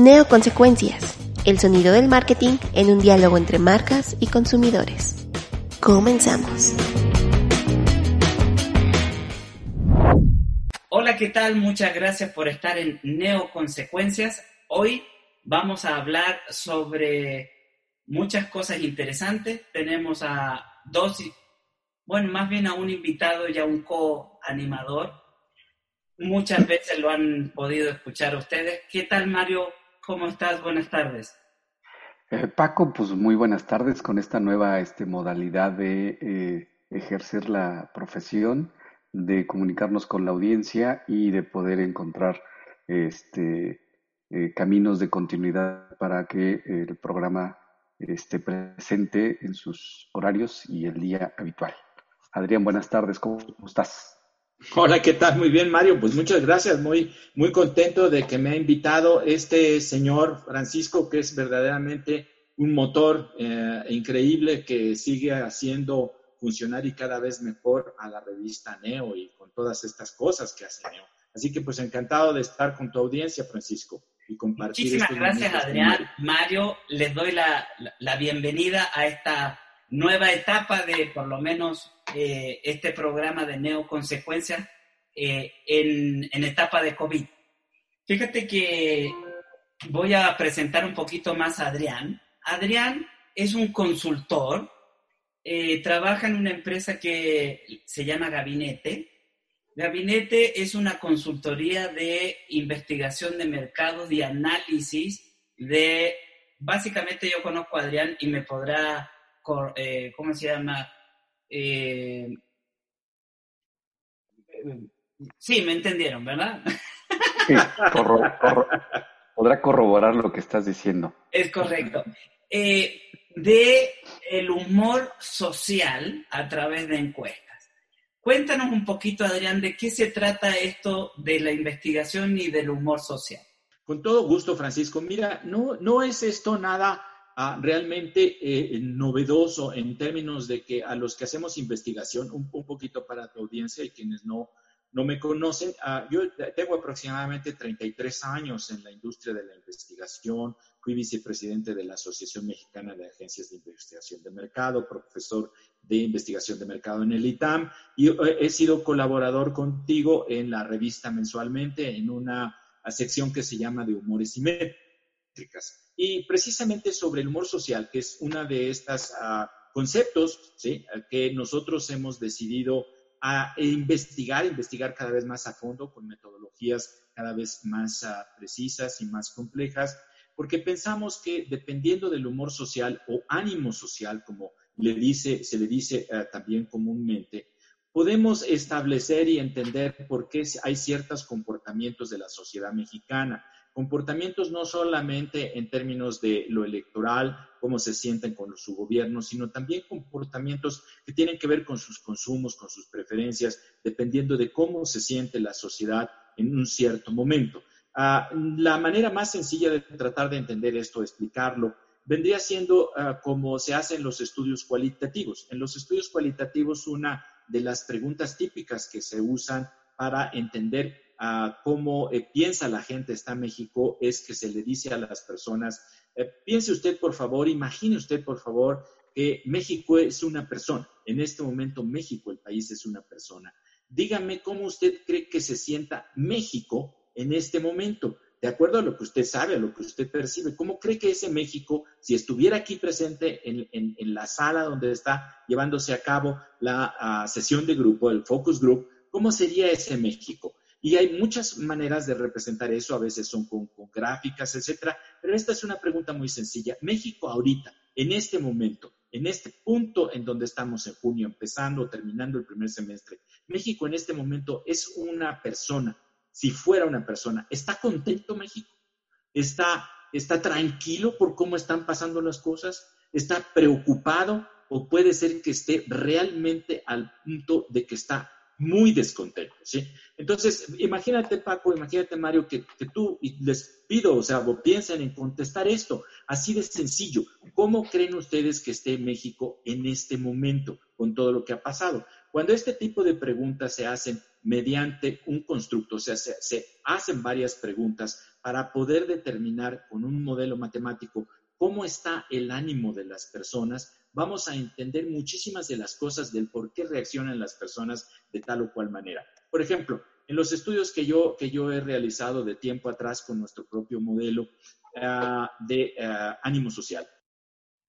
Neoconsecuencias. El sonido del marketing en un diálogo entre marcas y consumidores. Comenzamos. Hola, ¿qué tal? Muchas gracias por estar en Neoconsecuencias. Hoy vamos a hablar sobre muchas cosas interesantes. Tenemos a dos, bueno, más bien a un invitado y a un co-animador. Muchas veces lo han podido escuchar ustedes. ¿Qué tal, Mario? ¿Cómo estás? Buenas tardes. Eh, Paco, pues muy buenas tardes con esta nueva este, modalidad de eh, ejercer la profesión, de comunicarnos con la audiencia y de poder encontrar este, eh, caminos de continuidad para que el programa esté presente en sus horarios y el día habitual. Adrián, buenas tardes, ¿cómo estás? Hola, ¿qué tal? Muy bien, Mario. Pues muchas gracias. Muy, muy contento de que me ha invitado este señor Francisco, que es verdaderamente un motor eh, increíble que sigue haciendo funcionar y cada vez mejor a la revista Neo y con todas estas cosas que hace Neo. Así que pues encantado de estar con tu audiencia, Francisco, y compartir. Muchísimas gracias, Adrián. Mario, les doy la, la bienvenida a esta nueva etapa de por lo menos eh, este programa de Neoconsecuencias eh, en, etapa de COVID. Fíjate que voy a presentar un poquito más a Adrián. Adrián es un consultor, eh, trabaja en una empresa que se llama Gabinete. Gabinete es una consultoría de investigación de mercados y análisis de, básicamente yo conozco a Adrián y me podrá, ¿cómo se llama? Eh, sí, me entendieron, ¿verdad? podrá corroborar lo que estás diciendo. Es correcto. Eh, de el humor social a través de encuestas. Cuéntanos un poquito, Adrián, de qué se trata esto de la investigación y del humor social. Con todo gusto, Francisco. Mira, no, no es esto nada realmente eh, novedoso en términos de que a los que hacemos investigación, un, poquito para tu audiencia y quienes no, no me conocen, ah, yo tengo aproximadamente 33 años en la industria de la investigación, fui vicepresidente de la Asociación Mexicana de Agencias de Investigación de Mercado, profesor de investigación de mercado en el ITAM y eh, he sido colaborador contigo en la revista mensualmente en una sección que se llama de humores y métricas. Y precisamente sobre el humor social, que es uno de estos ah, conceptos que nosotros hemos decidido a investigar, investigar cada vez más a fondo con metodologías cada vez más ah, precisas y más complejas, porque pensamos que dependiendo del humor social o ánimo social, como le dice, se le dice ah, también comúnmente, podemos establecer y entender por qué hay ciertos comportamientos de la sociedad mexicana comportamientos no solamente en términos de lo electoral, cómo se sienten con su gobierno, sino también comportamientos que tienen que ver con sus consumos, con sus preferencias, dependiendo de cómo se siente la sociedad en un cierto momento. Ah, la manera más sencilla de tratar de entender esto, explicarlo, vendría siendo ah, como se hace en los estudios cualitativos. En los estudios cualitativos, una de las preguntas típicas que se usan para entender cómo eh, piensa la gente está en México es que se le dice a las personas, eh, piense usted por favor, imagine usted por favor que México es una persona. En este momento México, el país, es una persona. Dígame cómo usted cree que se sienta México en este momento, de acuerdo a lo que usted sabe, a lo que usted percibe. ¿Cómo cree que ese México, si estuviera aquí presente en, la sala donde está llevándose a cabo la ah, sesión de grupo, el focus group, cómo sería ese México? Y hay muchas maneras de representar eso, a veces son con, gráficas, etcétera, pero esta es una pregunta muy sencilla. México ahorita, en este momento, en este punto en donde estamos en junio, empezando o terminando el primer semestre, México en este momento es una persona, si fuera una persona, ¿está contento México? ¿Está, está tranquilo por cómo están pasando las cosas? ¿Está preocupado? ¿O puede ser que esté realmente al punto de que está muy descontento, ¿sí? Entonces, imagínate, Paco, imagínate, Mario, que, tú, y les pido, o sea, piensen en contestar esto, así de sencillo. ¿Cómo creen ustedes que esté México en este momento con todo lo que ha pasado? Cuando este tipo de preguntas se hacen mediante un constructo, o sea, se, se hacen varias preguntas para poder determinar con un modelo matemático cómo está el ánimo de las personas, vamos a entender muchísimas de las cosas del por qué reaccionan las personas de tal o cual manera. Por ejemplo, en los estudios que yo, que yo he realizado de tiempo atrás con nuestro propio modelo ah, de ah, ánimo social,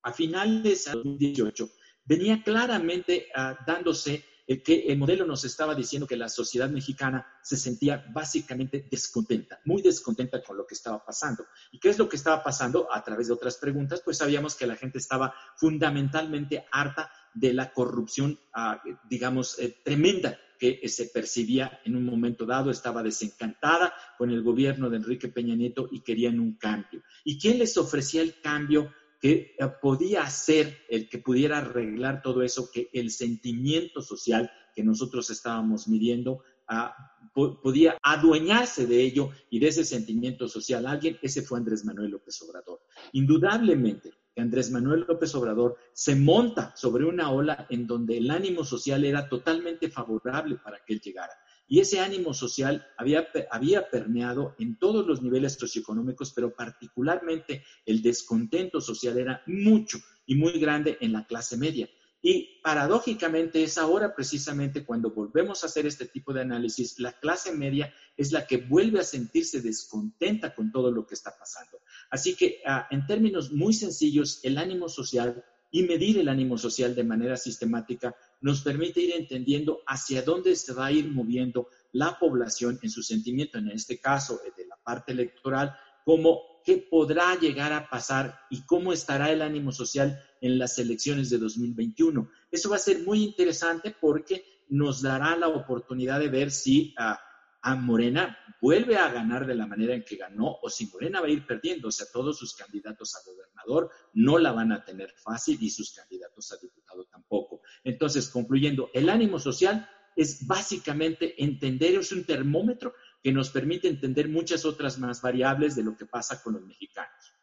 a finales de 2018 venía claramente uh, dándose que el modelo nos estaba diciendo que la sociedad mexicana se sentía básicamente descontenta, muy descontenta con lo que estaba pasando. ¿Y qué es lo que estaba pasando? A través de otras preguntas, pues sabíamos que la gente estaba fundamentalmente harta de la corrupción, ah, digamos, eh, tremenda que se percibía en un momento dado, estaba desencantada con el gobierno de Enrique Peña Nieto y querían un cambio. ¿Y quién les ofrecía el cambio? Que eh, podía ser el que pudiera arreglar todo eso, que el sentimiento social que nosotros estábamos midiendo ah, podía adueñarse de ello y de ese sentimiento social. Alguien, ese fue Andrés Manuel López Obrador. Indudablemente Andrés Manuel López Obrador se monta sobre una ola en donde el ánimo social era totalmente favorable para que él llegara. Y ese ánimo social había, había permeado en todos los niveles socioeconómicos, pero particularmente el descontento social era mucho y muy grande en la clase media. Y paradójicamente es ahora precisamente cuando volvemos a hacer este tipo de análisis, la clase media es la que vuelve a sentirse descontenta con todo lo que está pasando. Así que ah, en términos muy sencillos, el ánimo social y medir el ánimo social de manera sistemática nos permite ir entendiendo hacia dónde se va a ir moviendo la población en su sentimiento, en este caso eh, de la parte electoral, como qué podrá llegar a pasar y cómo estará el ánimo social en las elecciones de 2021. Eso va a ser muy interesante porque nos dará la oportunidad de ver si a, a Morena vuelve a ganar de la manera en que ganó o si Morena va a ir perdiendo. O sea, todos sus candidatos a gobernador no la van a tener fácil y sus candidatos a diputado tampoco. Entonces, concluyendo, el ánimo social es básicamente entender, es un termómetro que nos permite entender muchas otras más variables de lo que pasa con los mexicanos.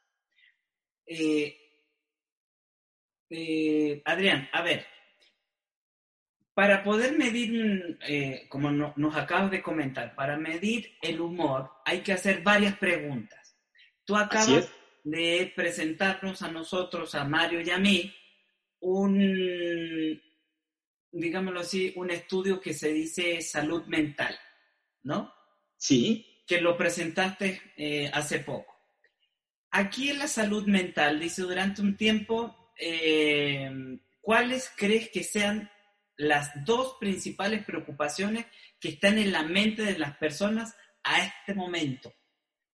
Eh, eh, Adrián, a ver, para poder medir, eh, como nos acabas de comentar, para medir el humor hay que hacer varias preguntas. Tú acabas de presentarnos a nosotros, a Mario y a mí, un, digámoslo así, un estudio que se dice salud mental, ¿no? Sí. Que lo presentaste eh, hace poco. Aquí en la salud mental, dice durante un tiempo, eh, ¿cuáles crees que sean las dos principales preocupaciones que están en la mente de las personas a este momento?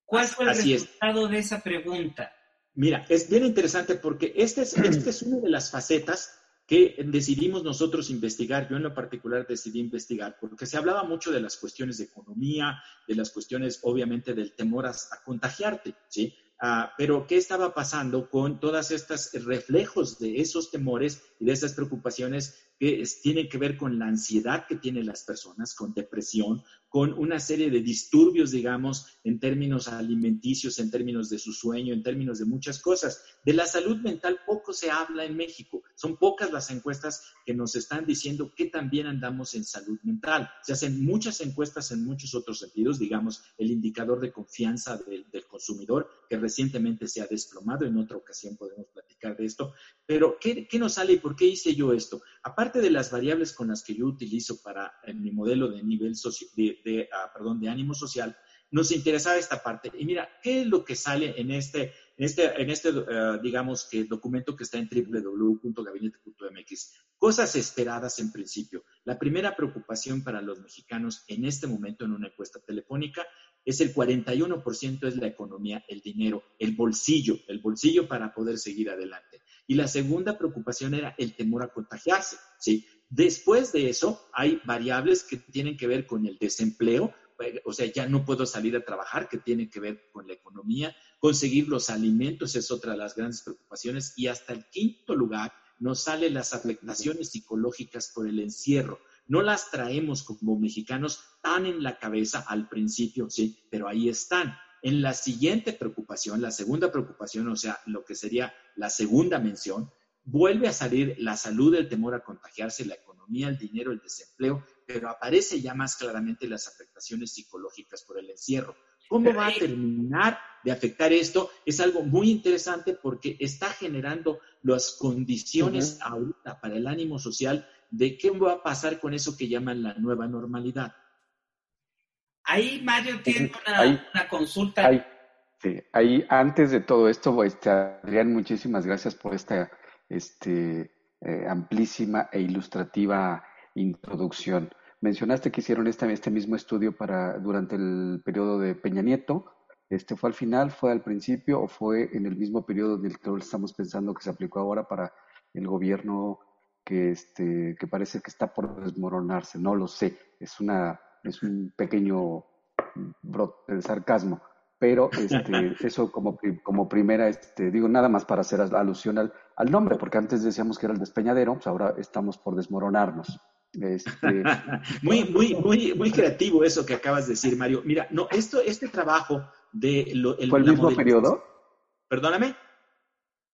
¿Cuál fue el resultado de esa pregunta? Mira, es bien interesante porque esta es, este es una de las facetas que decidimos nosotros investigar, yo en lo particular decidí investigar, porque se hablaba mucho de las cuestiones de economía, de las cuestiones obviamente del temor a, contagiarte, ¿sí? Ah, pero ¿qué estaba pasando con todas estas reflejos de esos temores y de esas preocupaciones que tienen que ver con la ansiedad que tienen las personas, con depresión, con una serie de disturbios, digamos, en términos alimenticios, en términos de su sueño, en términos de muchas cosas. De la salud mental poco se habla en México. Son pocas las encuestas que nos están diciendo que también andamos en salud mental. Se hacen muchas encuestas en muchos otros sentidos, digamos, el indicador de confianza del, consumidor, que recientemente se ha desplomado. En otra ocasión podemos platicar de esto. Pero, ¿qué, qué nos sale y por qué hice yo esto? Aparte de las variables con las que yo utilizo para mi modelo de nivel socio, de, de, ah, perdón, de ánimo social, nos interesaba esta parte. Y mira, ¿qué es lo que sale en este, en este, en este uh, digamos, que documento que está en www.gabinete.mx? Cosas esperadas en principio. La primera preocupación para los mexicanos en este momento en una encuesta telefónica es el 41% es la economía, el dinero, el bolsillo, el bolsillo para poder seguir adelante. Y la segunda preocupación era el temor a contagiarse, ¿sí? Después de eso, hay variables que tienen que ver con el desempleo, o sea, ya no puedo salir a trabajar, que tiene que ver con la economía, conseguir los alimentos es otra de las grandes preocupaciones, y hasta el quinto lugar nos salen las afectaciones psicológicas por el encierro. No las traemos como mexicanos tan en la cabeza al principio, sí, pero ahí están. En la siguiente preocupación, la segunda preocupación, o sea, lo que sería la segunda mención, vuelve a salir la salud, el temor a contagiarse, la economía, el dinero, el desempleo, pero aparece ya más claramente las afectaciones psicológicas por el encierro. ¿Cómo va a terminar de afectar esto? Es algo muy interesante porque está generando las condiciones ahorita para el ánimo social de qué va a pasar con eso que llaman la nueva normalidad. Ahí Mario tiene una, consulta. sí, ahí antes de todo esto, este, Adrián, muchísimas gracias por esta este, eh, amplísima e ilustrativa introducción. Mencionaste que hicieron este, este mismo estudio para durante el periodo de Peña Nieto. Este fue al final, fue al principio o fue en el mismo periodo del que estamos pensando que se aplicó ahora para el gobierno que este que parece que está por desmoronarse. No lo sé. Es una es un pequeño brote de sarcasmo, pero este, eso como, como primera, este, digo, nada más para hacer alusión al, al nombre, porque antes decíamos que era el despeñadero, pues ahora estamos por desmoronarnos. Este, muy, muy, muy, muy creativo eso que acabas de decir, Mario. Mira, no, esto, este trabajo de lo, el, ¿Fue el mismo periodo? Perdóname.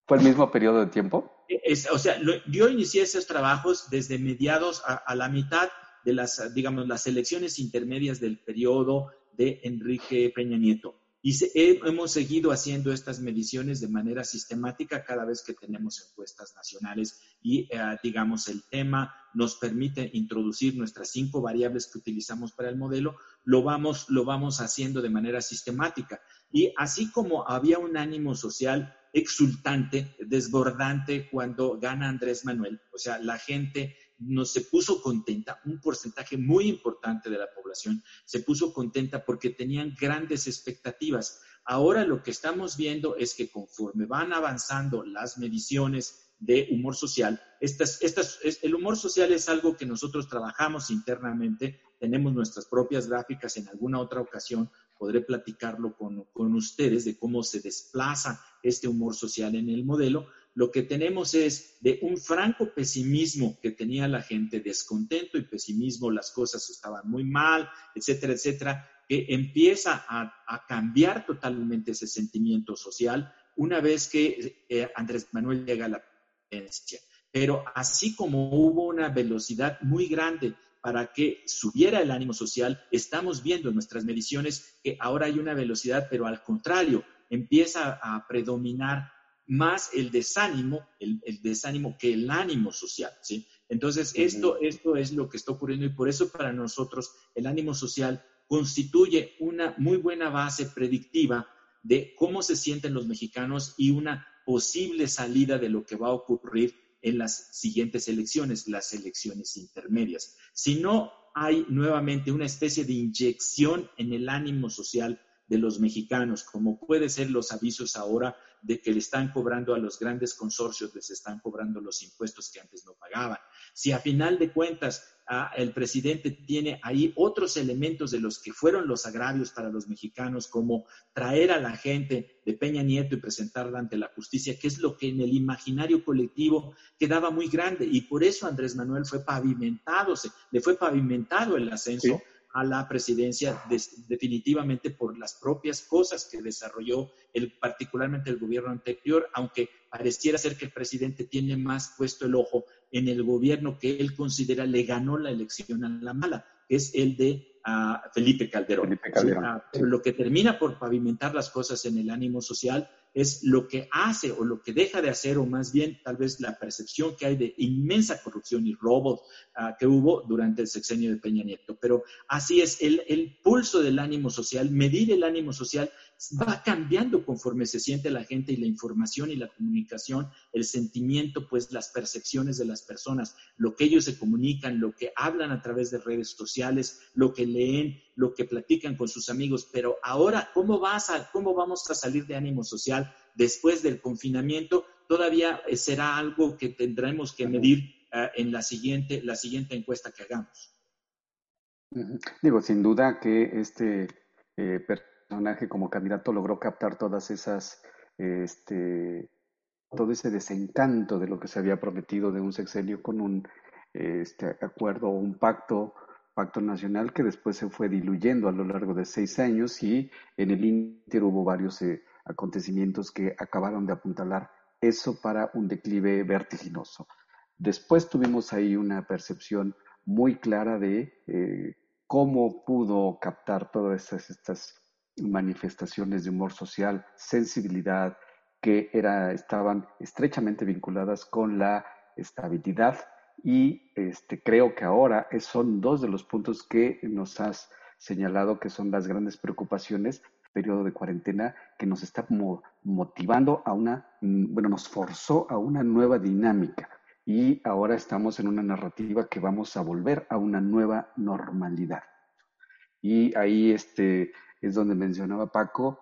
¿Fue el mismo periodo de tiempo? Es, o sea, yo inicié esos trabajos desde mediados a, a la mitad de las, digamos, las elecciones intermedias del periodo de Enrique Peña Nieto. Y hemos seguido haciendo estas mediciones de manera sistemática cada vez que tenemos encuestas nacionales y, eh, digamos, el tema nos permite introducir nuestras cinco variables que utilizamos para el modelo, lo vamos, lo vamos haciendo de manera sistemática. Y así como había un ánimo social exultante, desbordante cuando gana Andrés Manuel, o sea, la gente no se puso contenta, un porcentaje muy importante de la población se puso contenta porque tenían grandes expectativas. Ahora lo que estamos viendo es que conforme van avanzando las mediciones de humor social, estas, estas, el humor social es algo que nosotros trabajamos internamente, tenemos nuestras propias gráficas, en alguna otra ocasión podré platicarlo con, con ustedes de cómo se desplaza este humor social en el modelo, lo que tenemos es de un franco pesimismo que tenía la gente, descontento y pesimismo, las cosas estaban muy mal, etcétera, etcétera, que empieza a, cambiar totalmente ese sentimiento social una vez que eh, Andrés Manuel llega a la presidencia. Pero así como hubo una velocidad muy grande para que subiera el ánimo social, estamos viendo en nuestras mediciones que ahora hay una velocidad, pero al contrario, empieza a predominar más el desánimo, el, desánimo que el ánimo social, ¿sí? Entonces, esto, esto es lo que está ocurriendo y por eso para nosotros el ánimo social constituye una muy buena base predictiva de cómo se sienten los mexicanos y una posible salida de lo que va a ocurrir en las siguientes elecciones, las elecciones intermedias. Si no hay nuevamente una especie de inyección en el ánimo social de los mexicanos, como puede ser los avisos ahora de que le están cobrando a los grandes consorcios, les están cobrando los impuestos que antes no pagaban. Si a final de cuentas ah, el presidente tiene ahí otros elementos de los que fueron los agravios para los mexicanos, como traer a la gente de Peña Nieto y presentarla ante la justicia, que es lo que en el imaginario colectivo quedaba muy grande. Y por eso Andrés Manuel fue pavimentado, le fue pavimentado el ascenso a la presidencia definitivamente por las propias cosas que desarrolló el, particularmente el gobierno anterior, aunque pareciera ser que el presidente tiene más puesto el ojo en el gobierno que él considera le ganó la elección a la mala, que es el de ah, Felipe Calderón. Ah, lo que termina por pavimentar las cosas en el ánimo social es lo que hace o lo que deja de hacer, o más bien tal vez la percepción que hay de inmensa corrupción y robo ah, que hubo durante el sexenio de Peña Nieto. Pero así es, el, el pulso del ánimo social, medir el ánimo social va cambiando conforme se siente la gente y la información y la comunicación, el sentimiento, pues las percepciones de las personas, lo que ellos se comunican, lo que hablan a través de redes sociales, lo que leen, lo que platican con sus amigos. Pero ahora, ¿cómo, vas a, cómo vamos a salir de ánimo social después del confinamiento? Todavía será algo que tendremos que medir en la siguiente, la siguiente encuesta que hagamos. Digo, sin duda que este personaje como candidato logró captar todas esas, este, todo ese desencanto de lo que se había prometido de un sexenio con un este, acuerdo o un pacto pacto nacional que después se fue diluyendo a lo largo de seis años y en el Inter hubo varios eh, acontecimientos que acabaron de apuntalar eso para un declive vertiginoso. Después tuvimos ahí una percepción muy clara de eh, cómo pudo captar todas estas, manifestaciones de humor social, sensibilidad, que era, estaban estrechamente vinculadas con la estabilidad y este, creo que ahora son dos de los puntos que nos has señalado que son las grandes preocupaciones periodo de cuarentena que nos está motivando a una, mm, bueno, nos forzó a una nueva dinámica y ahora estamos en una narrativa que vamos a volver a una nueva normalidad. Y ahí este, es donde mencionaba Paco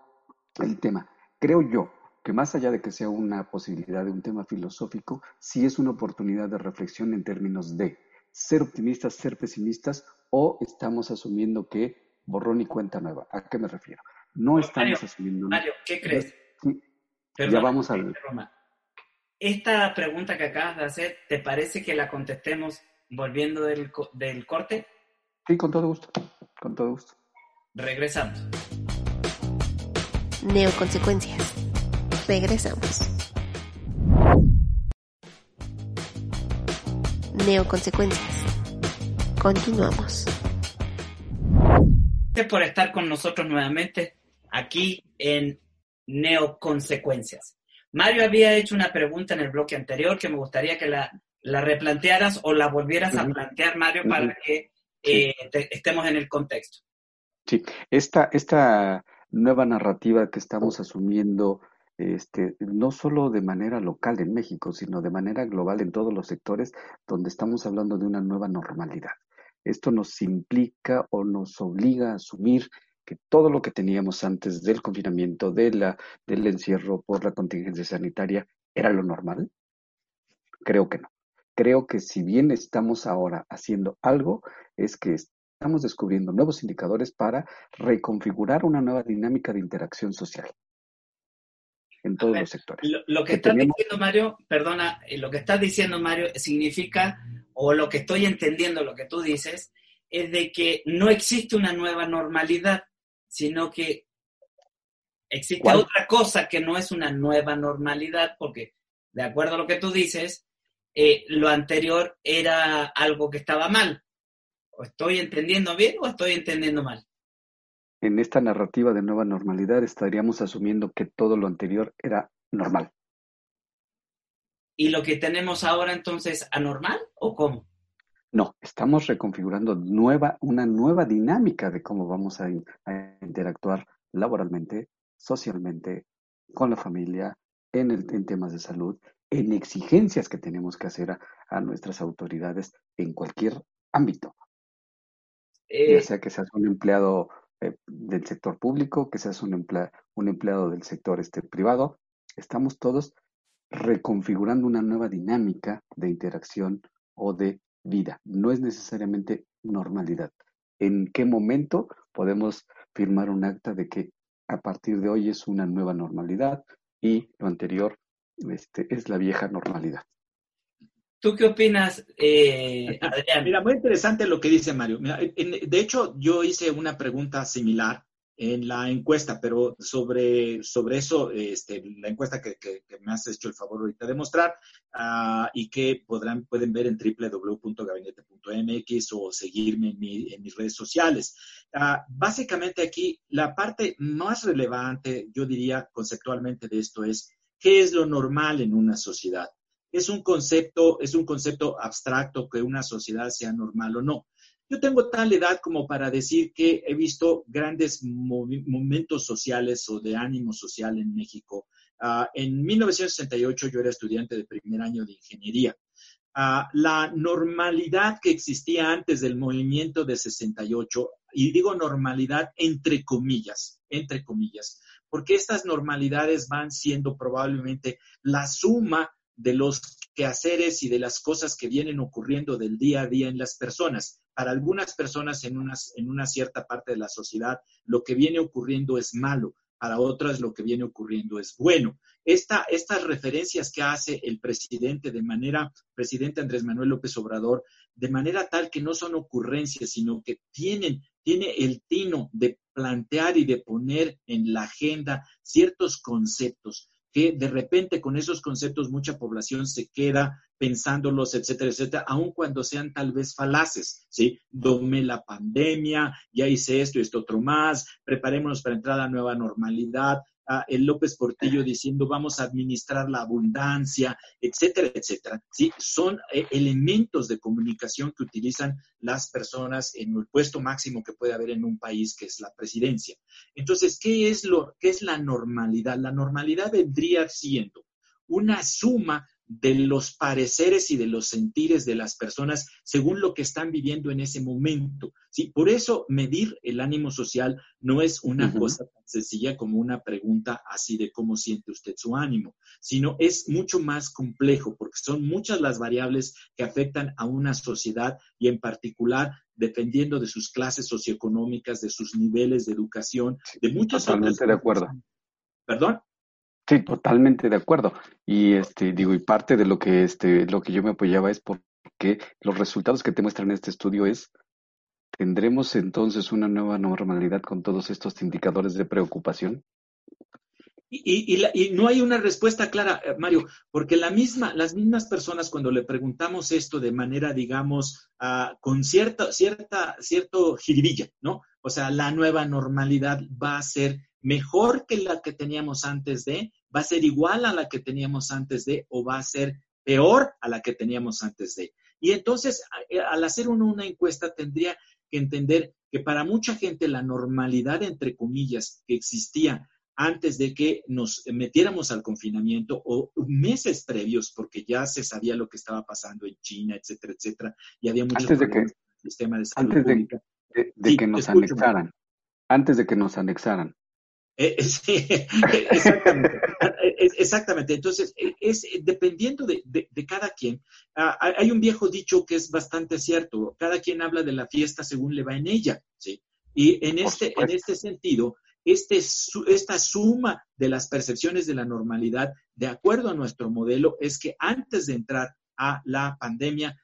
el tema. Creo yo que más allá de que sea una posibilidad de un tema filosófico, sí es una oportunidad de reflexión en términos de ser optimistas, ser pesimistas, o estamos asumiendo que borrón y cuenta nueva. ¿A qué me refiero? No estamos asumiendo. Mario, ¿qué crees? ya vamos a ver. Esta pregunta que acabas de hacer, ¿te parece que la contestemos volviendo del, del corte? Sí, con todo gusto. Con todo gusto. Regresamos. Neoconsecuencias. Regresamos. Neoconsecuencias. Continuamos. Gracias por estar con nosotros nuevamente aquí en Neoconsecuencias. Mario había hecho una pregunta en el bloque anterior que me gustaría que la, la replantearas o la volvieras a plantear, Mario, para que eh, estemos en el contexto. Sí, esta, esta nueva narrativa que estamos asumiendo este, no solo de manera local en México, sino de manera global en todos los sectores donde estamos hablando de una nueva normalidad. Esto nos implica o nos obliga a asumir que todo lo que teníamos antes del confinamiento, de la, del encierro por la contingencia sanitaria, era lo normal. Creo que no. Creo que si bien estamos ahora haciendo algo, es que estamos descubriendo nuevos indicadores para reconfigurar una nueva dinámica de interacción social en todos los sectores. Lo, que, estás diciendo, Mario, perdona, eh, lo que estás diciendo, Mario, significa, o lo que estoy entendiendo, lo que tú dices, es de que no existe una nueva normalidad, sino que existe otra cosa que no es una nueva normalidad, porque de acuerdo a lo que tú dices, eh, lo anterior era algo que estaba mal. ¿O estoy entendiendo bien o estoy entendiendo mal? en esta narrativa de nueva normalidad estaríamos asumiendo que todo lo anterior era normal. ¿Y lo que tenemos ahora entonces anormal o cómo? No, estamos reconfigurando nueva, una nueva dinámica de cómo vamos a, interactuar laboralmente, socialmente, con la familia, en, el, en temas de salud, en exigencias que tenemos que hacer a, nuestras autoridades en cualquier ámbito. Ya eh, sea que seas un empleado eh, del sector público, que seas un, un empleado del sector este, privado, estamos todos reconfigurando una nueva dinámica de interacción o de vida. No es necesariamente normalidad. ¿En qué momento podemos firmar un acta de que a partir de hoy es una nueva normalidad y lo anterior este, es la vieja normalidad? ¿Tú qué opinas, eh, Adrián? Mira, muy interesante lo que dice Mario. de hecho, yo hice una pregunta similar en la encuesta, pero sobre, sobre eso, este, la encuesta que, me has hecho el favor ahorita de mostrar ah, y que podrán, pueden ver en www.gabinete.mx o seguirme en, en, mis redes sociales. Ah, básicamente aquí, la parte más relevante, yo diría conceptualmente de esto es, ¿qué es lo normal en una sociedad? Es un concepto, es un concepto abstracto que una sociedad sea normal o no. Yo tengo tal edad como para decir que he visto grandes momentos sociales o de ánimo social en México. Ah, en 1968 yo era estudiante de primer año de ingeniería. Ah, la normalidad que existía antes del movimiento de 68, y digo normalidad entre comillas, entre comillas, porque estas normalidades van siendo probablemente la suma de los quehaceres y de las cosas que vienen ocurriendo del día a día en las personas. Para algunas personas en, en una cierta parte de la sociedad, lo que viene ocurriendo es malo, para otras lo que viene ocurriendo es bueno. Esta, estas referencias que hace el presidente de manera, presidente Andrés Manuel López Obrador, de manera tal que no son ocurrencias, sino que tienen, tiene el tino de plantear y de poner en la agenda ciertos conceptos que de repente con esos conceptos mucha población se queda pensándolos, etcétera, etcétera, aun cuando sean tal vez falaces, ¿sí? Domé la pandemia, ya hice esto y esto otro más, preparémonos para entrar a la nueva normalidad, el López Portillo diciendo vamos a administrar la abundancia, etcétera, etcétera. ¿sí? Son eh, elementos de comunicación que utilizan las personas en el puesto máximo que puede haber en un país, que es la presidencia. Entonces, ¿qué es, lo, qué es la normalidad? La normalidad vendría siendo una suma de los pareceres y de los sentires de las personas según lo que están viviendo en ese momento. ¿sí? Por eso medir el ánimo social no es una cosa tan sencilla como una pregunta así de cómo siente usted su ánimo, sino es mucho más complejo porque son muchas las variables que afectan a una sociedad y en particular dependiendo de sus clases socioeconómicas, de sus niveles de educación, de muchas Totalmente de acuerdo. ¿Perdón? Sí, totalmente de acuerdo. Y este, digo, y parte de lo que este, lo que yo me apoyaba es porque los resultados que te muestran este estudio es ¿tendremos entonces una nueva normalidad con todos estos indicadores de preocupación? Y, y, no hay una respuesta clara, eh, Mario, porque la misma, las mismas personas cuando le preguntamos esto de manera, digamos, uh, con cierta, cierta, cierto jiribilla, ¿no? O sea, la nueva normalidad va a ser mejor que la que teníamos antes de, va a ser igual a la que teníamos antes de o va a ser peor a la que teníamos antes de. Y entonces, eh, al hacer uno una encuesta, tendría que entender que para mucha gente la normalidad, entre comillas, que existía antes de que nos metiéramos al confinamiento o meses previos, porque ya se sabía lo que estaba pasando en China, etcétera, etcétera, y había muchos antes de que, sistema de salud antes de, que nos anexaran, antes de que nos anexaran. Eh, exactamente. exactamente. Entonces, es dependiendo de, cada quien. Ah, hay un viejo dicho que es bastante cierto. Cada quien habla de la fiesta según le va en ella, ¿sí? Y en este, en este sentido, este, esta suma de las percepciones de la normalidad, de acuerdo a nuestro modelo, es que antes de entrar a la pandemia,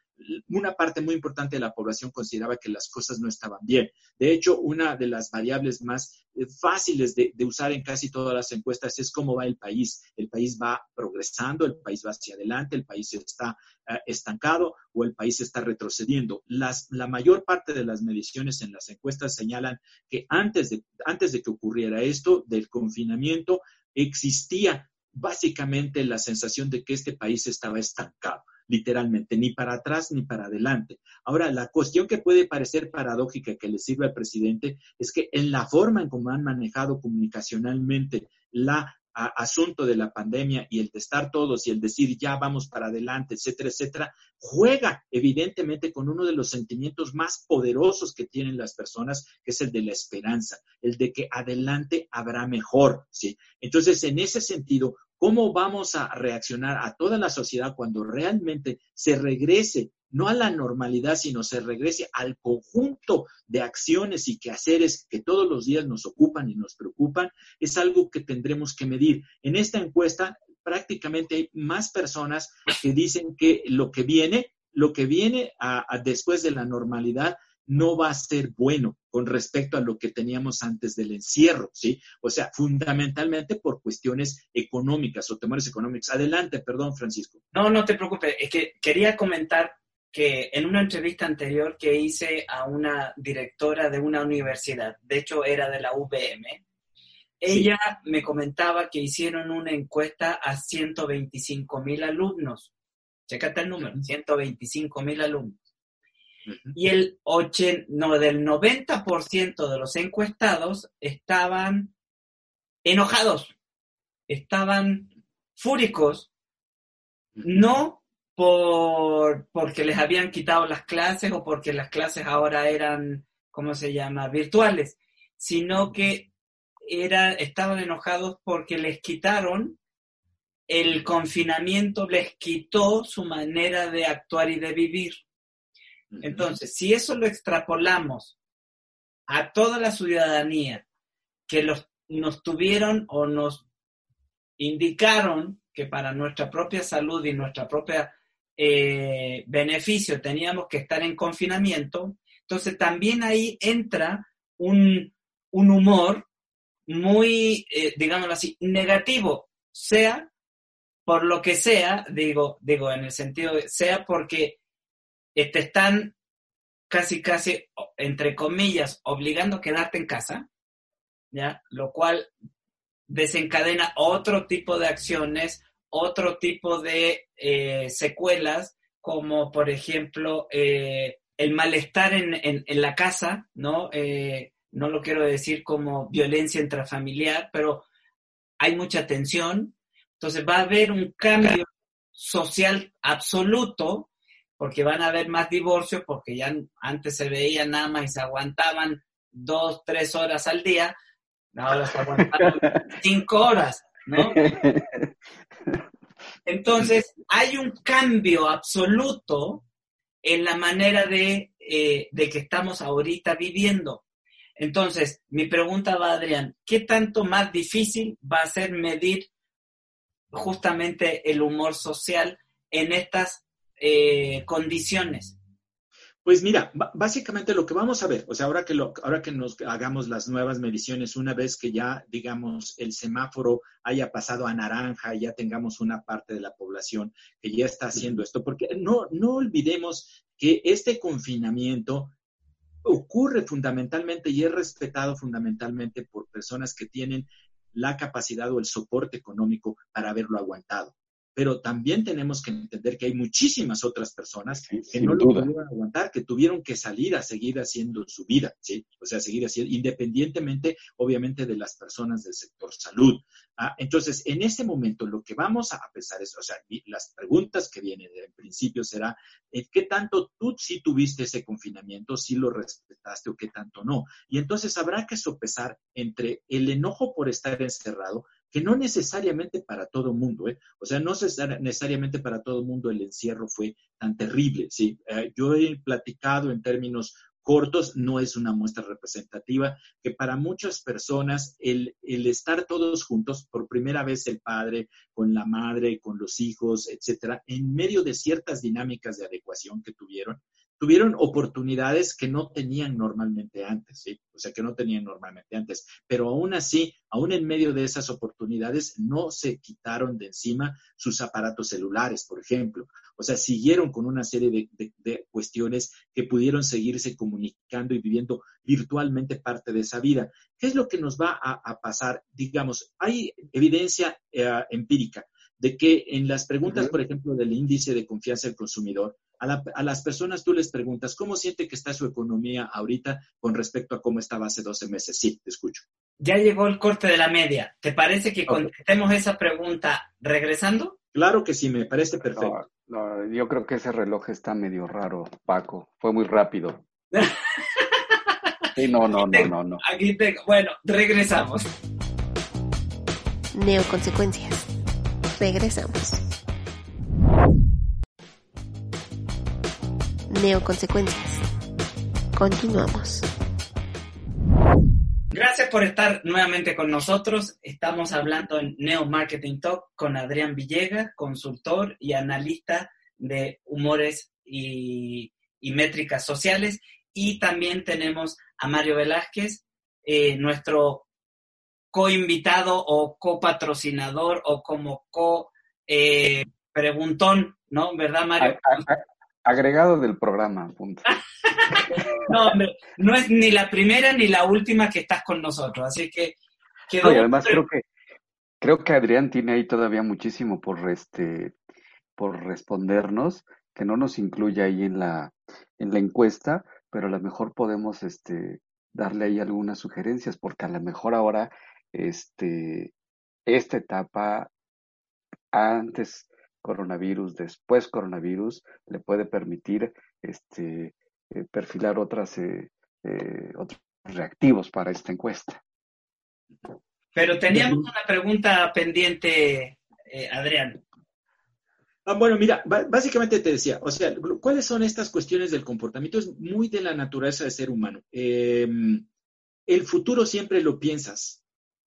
una parte muy importante de la población consideraba que las cosas no estaban bien. De hecho, una de las variables más eh, fáciles de, usar en casi todas las encuestas es cómo va el país. El país va progresando, el país va hacia adelante, el país está eh, estancado o el país está retrocediendo. la mayor parte de las mediciones en las encuestas señalan que antes de, antes de que ocurriera esto del confinamiento, existía básicamente la sensación de que este país estaba estancado literalmente, ni para atrás ni para adelante. Ahora, la cuestión que puede parecer paradójica que le sirve al presidente es que en la forma en cómo han manejado comunicacionalmente la asunto de la pandemia y el testar todos y el decir ya vamos para adelante, etcétera, etcétera, juega evidentemente con uno de los sentimientos más poderosos que tienen las personas, que es el de la esperanza, el de que adelante habrá mejor, ¿sí? Entonces, en ese sentido, ¿Cómo vamos a reaccionar a toda la sociedad cuando realmente se regrese, no a la normalidad, sino se regrese al conjunto de acciones y quehaceres que todos los días nos ocupan y nos preocupan? Es algo que tendremos que medir. En esta encuesta prácticamente hay más personas que dicen que lo que viene, lo que viene después de la normalidad no va a ser bueno con respecto a lo que teníamos antes del encierro, ¿sí? O sea, fundamentalmente por cuestiones económicas o temores económicos. Adelante, perdón, Francisco. No, no te preocupes, es que quería comentar que en una entrevista anterior que hice a una directora de una universidad, de hecho era de la UVM, ella me comentaba que hicieron una encuesta a 125 mil alumnos. Chécate el número, 125 mil alumnos. Y el no, del 90% de los encuestados estaban enojados, estaban fúricos, no por, porque les habían quitado las clases o porque las clases ahora eran, ¿cómo se llama?, virtuales, sino que era, estaban enojados porque les quitaron el confinamiento les quitó su manera de actuar y de vivir. Entonces, si eso lo extrapolamos a toda la ciudadanía que los, nos tuvieron o nos indicaron que para nuestra propia salud y nuestra propia eh, beneficio teníamos que estar en confinamiento, entonces también ahí entra un, humor muy, eh, digámoslo así, negativo, sea por lo que sea, digo, digo en el sentido de, sea porque te están casi, casi, entre comillas, obligando a quedarte en casa, ¿ya? Lo cual desencadena otro tipo de acciones, otro tipo de eh, secuelas, como por ejemplo eh, el malestar en, la casa, ¿no? Eh, no lo quiero decir como violencia intrafamiliar, pero hay mucha tensión. Entonces va a haber un cambio social absoluto porque van a haber más divorcios, porque ya antes se veían nada más y se aguantaban dos, tres horas al día, ahora se aguantan cinco horas, ¿no? Entonces, hay un cambio absoluto en la manera de, eh, de que estamos ahorita viviendo. Entonces, mi pregunta va, Adrián, ¿qué tanto más difícil va a ser medir justamente el humor social en estas eh, condiciones? Pues mira, básicamente lo que vamos a ver, o sea, ahora que, lo, ahora que nos hagamos las nuevas mediciones, una vez que ya, digamos, el semáforo haya pasado a naranja y ya tengamos una parte de la población que ya está haciendo esto, porque no, no olvidemos que este confinamiento ocurre fundamentalmente y es respetado fundamentalmente por personas que tienen la capacidad o el soporte económico para haberlo aguantado pero también tenemos que entender que hay muchísimas otras personas que no lo pudieron aguantar, que tuvieron que salir a seguir haciendo su vida, ¿sí? O sea, seguir haciendo, independientemente, obviamente, de las personas del sector salud. ¿ah? Entonces, en este momento, lo que vamos a pensar es, o sea, las preguntas que vienen en principio será, eh, ¿qué tanto tú sí tuviste ese confinamiento, si lo respetaste o qué tanto no? Y entonces habrá que sopesar entre el enojo por estar encerrado, que no necesariamente para todo mundo, ¿eh? o sea, no necesariamente para todo mundo el encierro fue tan terrible, ¿sí? Eh, yo he platicado en términos cortos, no es una muestra representativa, que para muchas personas el, el, estar todos juntos, por primera vez el padre con la madre, con los hijos, etcétera, en medio de ciertas dinámicas de adecuación que tuvieron, tuvieron oportunidades que no tenían normalmente antes. O sea, que no tenían normalmente antes. Pero aún así, aún en medio de esas oportunidades, no se quitaron de encima sus aparatos celulares, por ejemplo. O sea, siguieron con una serie de, cuestiones que pudieron seguirse comunicando y viviendo virtualmente parte de esa vida. ¿Qué es lo que nos va a, pasar? Digamos, hay evidencia eh, empírica de que en las preguntas, por ejemplo, del índice de confianza del consumidor, a, las personas tú les preguntas, ¿cómo siente que está su economía ahorita con respecto a cómo estaba hace 12 meses? Sí, te escucho. Ya llegó el corte de la media. ¿Te parece que contestemos esa pregunta regresando? Claro que sí, me parece perfecto. yo creo que ese reloj está medio raro, Paco. Fue muy rápido. sí, no, no, no, no, no. Aquí tengo. Bueno, regresamos. Neoconsecuencias. Regresamos. Neoconsecuencias. Continuamos. Gracias por estar nuevamente con nosotros. Estamos hablando en Neo Marketing Talk con Adrián Villegas, consultor y analista de humores y, métricas sociales. Y también tenemos a Mario Velázquez, eh, nuestro co-invitado o co-patrocinador o como co-preguntón, ¿no? ¿Verdad, Mario? Agregado del programa, punto. no, no es ni la primera ni la última que estás con nosotros, así que... Quedó... y además creo que, creo que Adrián tiene ahí todavía muchísimo por, este, por respondernos, que no nos incluye ahí en la, en la encuesta, pero a lo mejor podemos este, darle ahí algunas sugerencias, porque a lo mejor ahora este, esta etapa antes coronavirus, después coronavirus, le puede permitir este, eh, perfilar otras, eh, eh, otros reactivos para esta encuesta. Pero teníamos una pregunta pendiente, eh, Adrián. Ah, bueno, mira, básicamente te decía, o sea, ¿cuáles son estas cuestiones del comportamiento? Es muy de la naturaleza del ser humano. Em, el futuro siempre lo piensas,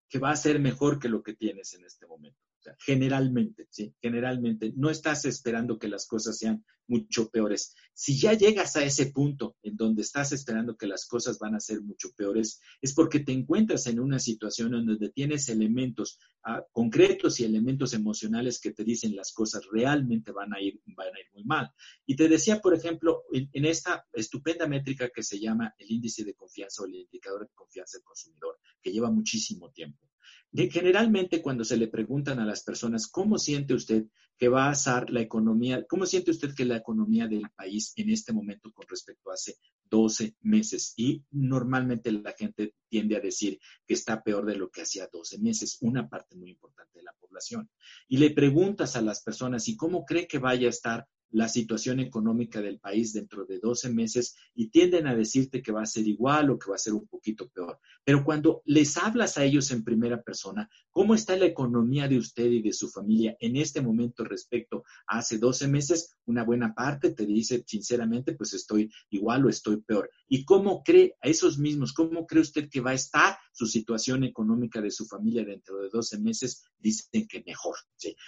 que va a ser mejor que lo que tienes en este momento generalmente, ¿sí? Generalmente. No estás esperando que las cosas sean mucho peores. Si ya llegas a ese punto en donde estás esperando que las cosas van a ser mucho peores, es porque te encuentras en una situación en donde tienes elementos ah, concretos y elementos emocionales que te dicen las cosas realmente van a ir, van a ir muy mal. Y te decía, por ejemplo, en, esta estupenda métrica que se llama el índice de confianza o el indicador de confianza del consumidor, que lleva muchísimo tiempo generalmente cuando se le preguntan a las personas, ¿cómo siente usted que va a ser la economía, cómo siente usted que la economía del país en este momento con respecto a hace 12 meses? Y normalmente la gente tiende a decir que está peor de lo que hacía 12 meses, una parte muy importante de la población. Y le preguntas a las personas, ¿y cómo cree que vaya a estar la situación económica del país dentro de 12 meses y tienden a decirte que va a ser igual o que va a ser un poquito peor. Pero cuando les hablas a ellos en primera persona, ¿cómo está la economía de usted y de su familia en este momento respecto a hace 12 meses? Una buena parte te dice sinceramente, pues estoy igual o estoy peor. ¿Y cómo cree a esos mismos, cómo cree usted que va a estar su situación económica de su familia dentro de 12 meses? Dicen que mejor.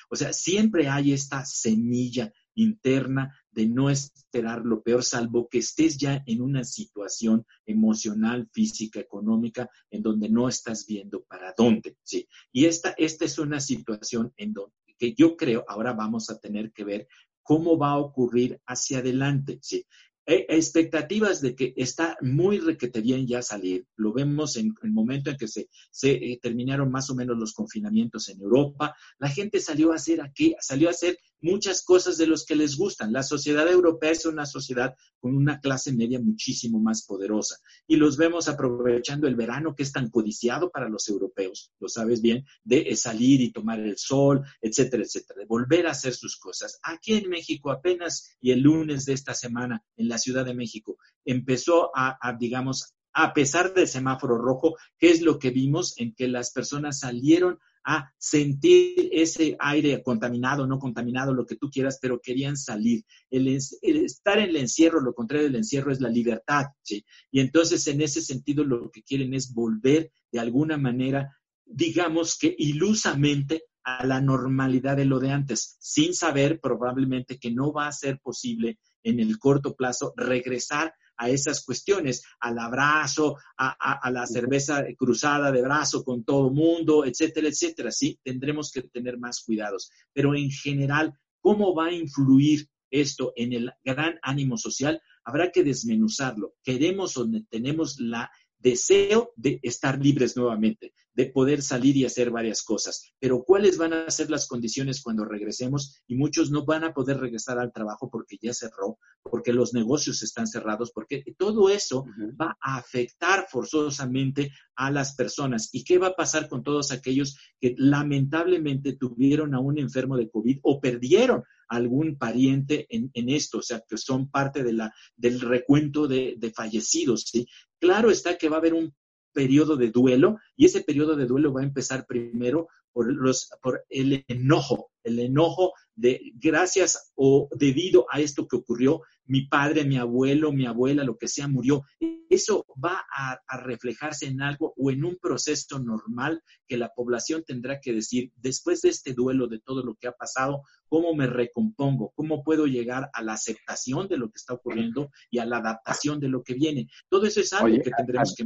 O sea, siempre hay esta semilla interna de no esperar lo peor, salvo que estés ya en una situación emocional, física, económica, en donde no estás viendo para dónde. ¿sí? Y esta, esta es una situación en donde que yo creo ahora vamos a tener que ver cómo va a ocurrir hacia adelante. ¿sí? expectativas de que está muy requete bien ya salir. Lo vemos en el momento en que se, se eh, terminaron más o menos los confinamientos en Europa. La gente salió a hacer aquí, salió a hacer muchas cosas de los que les gustan. La sociedad europea es una sociedad con una clase media muchísimo más poderosa y los vemos aprovechando el verano que es tan codiciado para los europeos, lo sabes bien, de salir y tomar el sol, etcétera, etcétera, de volver a hacer sus cosas. Aquí en México apenas y el lunes de esta semana en la Ciudad de México empezó a, a digamos, a pesar del semáforo rojo, ¿qué es lo que vimos? En que las personas salieron a sentir ese aire contaminado, no contaminado, lo que tú quieras, pero querían salir. El, estar en el encierro, lo contrario del encierro es la libertad, ¿sí? Y entonces en ese sentido lo que quieren es volver de alguna manera, digamos que ilusamente, a la normalidad de lo de antes, sin saber probablemente que no va a ser posible en el corto plazo regresar a esas cuestiones, al abrazo, a, la cerveza cruzada de brazo con todo mundo, etcétera, etcétera. Sí, tendremos que tener más cuidados. Pero en general, ¿cómo va a influir esto en el gran ánimo social? Habrá que desmenuzarlo. Queremos o tenemos la deseo de estar libres nuevamente, de poder salir y hacer varias cosas. Pero ¿cuáles van a ser las condiciones cuando regresemos? Y muchos no van a poder regresar al trabajo porque ya cerró, porque los negocios están cerrados, porque todo eso va a afectar forzosamente a las personas. ¿Y qué va a pasar con todos aquellos que lamentablemente tuvieron a un enfermo de COVID o perdieron algún pariente en, esto, o sea, que son parte de la, del recuento de, de fallecidos, ¿sí? Claro está que va a haber un periodo de duelo y ese periodo de duelo va a empezar primero por, los, por el enojo, el enojo de gracias o debido a esto que ocurrió, mi padre, mi abuelo, mi abuela, lo que sea, murió. Eso va a, a, reflejarse en algo o en un proceso normal que la población tendrá que decir, después de este duelo, de todo lo que ha pasado, ¿cómo me recompongo? ¿Cómo puedo llegar a la aceptación de lo que está ocurriendo y a la adaptación de lo que viene? Todo eso es algo que tendremos que...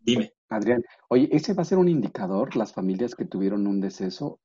Dime. Adrián, oye, ¿ese va a ser un indicador, las familias que tuvieron un deceso